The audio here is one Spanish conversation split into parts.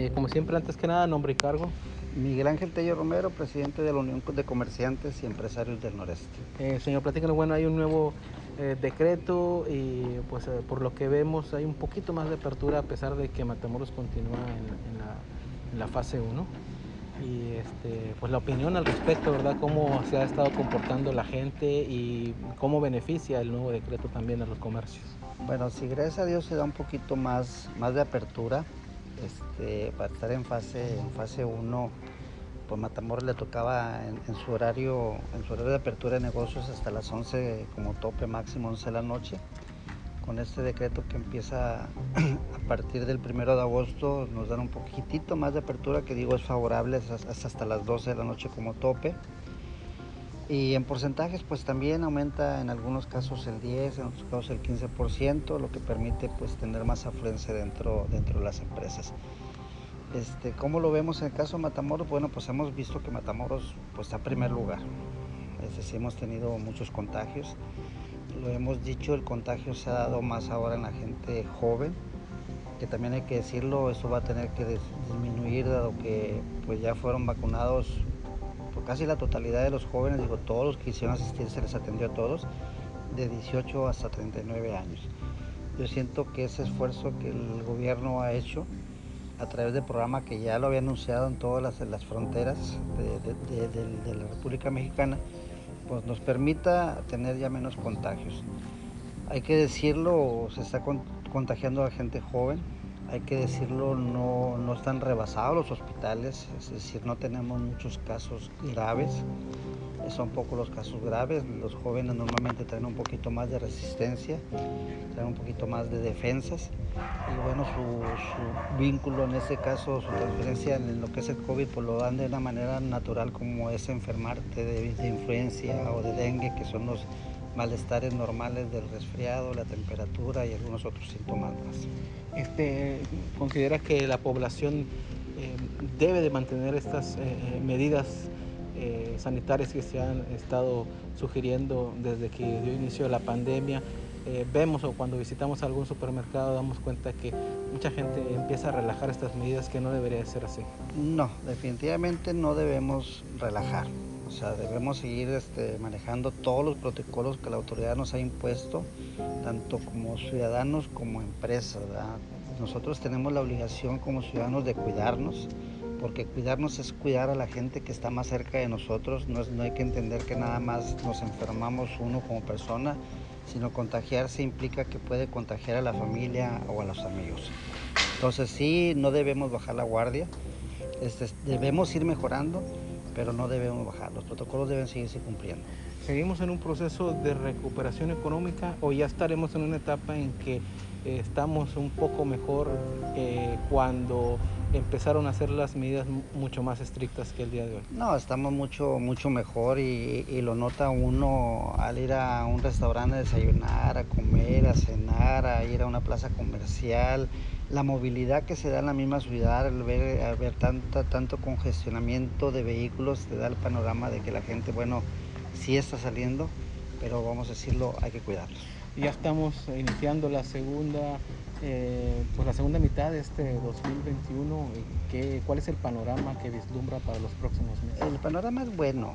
Eh, como siempre, antes que nada, nombre y cargo. Miguel Ángel Tello Romero, presidente de la Unión de Comerciantes y Empresarios del Noreste. Eh, señor, platícanos, bueno, hay un nuevo eh, decreto y pues eh, por lo que vemos hay un poquito más de apertura a pesar de que Matamoros continúa en, en la, en la fase 1 y este, pues la opinión al respecto, ¿verdad? Cómo se ha estado comportando la gente y cómo beneficia el nuevo decreto también a los comercios. Bueno, si gracias a Dios se da un poquito más, más de apertura, este, para estar en fase, en fase 1, pues Matamoros le tocaba en, su horario, en su horario de apertura de negocios hasta las 11 como tope máximo 11 de la noche. Con este decreto que empieza a partir del 1 de agosto nos dan un poquitito más de apertura, que digo es favorable hasta, hasta las 12 de la noche como tope. Y en porcentajes pues también aumenta en algunos casos el 10, en otros casos el 15%, lo que permite pues tener más afluencia dentro, dentro de las empresas. Este, ¿Cómo lo vemos en el caso de Matamoros? Bueno, pues hemos visto que Matamoros pues, está en primer lugar. Es decir, hemos tenido muchos contagios. Lo hemos dicho, el contagio se ha dado más ahora en la gente joven, que también hay que decirlo, eso va a tener que disminuir dado que pues, ya fueron vacunados casi la totalidad de los jóvenes, digo, todos los que quisieron asistir se les atendió a todos, de 18 hasta 39 años. Yo siento que ese esfuerzo que el gobierno ha hecho a través del programa que ya lo había anunciado en todas las, las fronteras de, de, de, de, la República Mexicana, pues nos permita tener ya menos contagios. Hay que decirlo, se está contagiando a gente joven, hay que decirlo, no, están rebasados los hospitales, es decir, no tenemos muchos casos graves, son pocos los casos graves, los jóvenes normalmente traen un poquito más de resistencia, traen un poquito más de defensas y bueno, su, su vínculo en ese caso, su transferencia en lo que es el COVID, pues lo dan de una manera natural como es enfermarte de, de influencia o de dengue, que son los malestares normales del resfriado, la temperatura y algunos otros síntomas más. Este, ¿Considera que la población eh, debe de mantener estas eh, medidas eh, sanitarias que se han estado sugiriendo desde que dio inicio la pandemia? vemos o cuando visitamos algún supermercado damos cuenta que mucha gente empieza a relajar estas medidas que no debería ser así. No, definitivamente no debemos relajar. O sea, debemos seguir este, manejando todos los protocolos que la autoridad nos ha impuesto, tanto como ciudadanos como empresas. Nosotros tenemos la obligación como ciudadanos de cuidarnos, porque cuidarnos es cuidar a la gente que está más cerca de nosotros. No, es, no hay que entender que nada más nos enfermamos uno como persona, sino contagiarse implica que puede contagiar a la familia o a los amigos. Entonces sí, no debemos bajar la guardia, este, debemos ir mejorando pero no debemos bajar, los protocolos deben seguirse cumpliendo. ¿Seguimos en un proceso de recuperación económica o ya estaremos en una etapa en que eh, estamos un poco mejor eh, cuando empezaron a hacer las medidas mucho más estrictas que el día de hoy? No, estamos mucho, mucho mejor y, y lo nota uno al ir a un restaurante a desayunar, a comer, a cenar, ir a una plaza comercial, la movilidad que se da en la misma ciudad, al ver, al ver tanta, tanto congestionamiento de vehículos, te da el panorama de que la gente, bueno, sí está saliendo, pero vamos a decirlo, hay que cuidarlos. Ya estamos iniciando la segunda, eh, pues la segunda mitad de este 2021. ¿Qué, ¿Cuál es el panorama que vislumbra para los próximos meses? El panorama es bueno.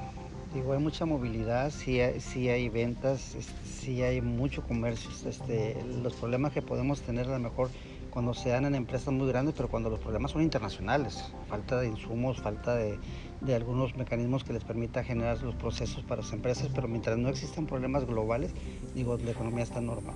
Digo, hay mucha movilidad, sí hay, hay ventas, sí hay mucho comercio. Este, los problemas que podemos tener a lo mejor cuando se dan en empresas muy grandes, pero cuando los problemas son internacionales, falta de insumos, falta de, de, algunos mecanismos que les permita generar los procesos para las empresas, pero mientras no existan problemas globales, digo, la economía está normal.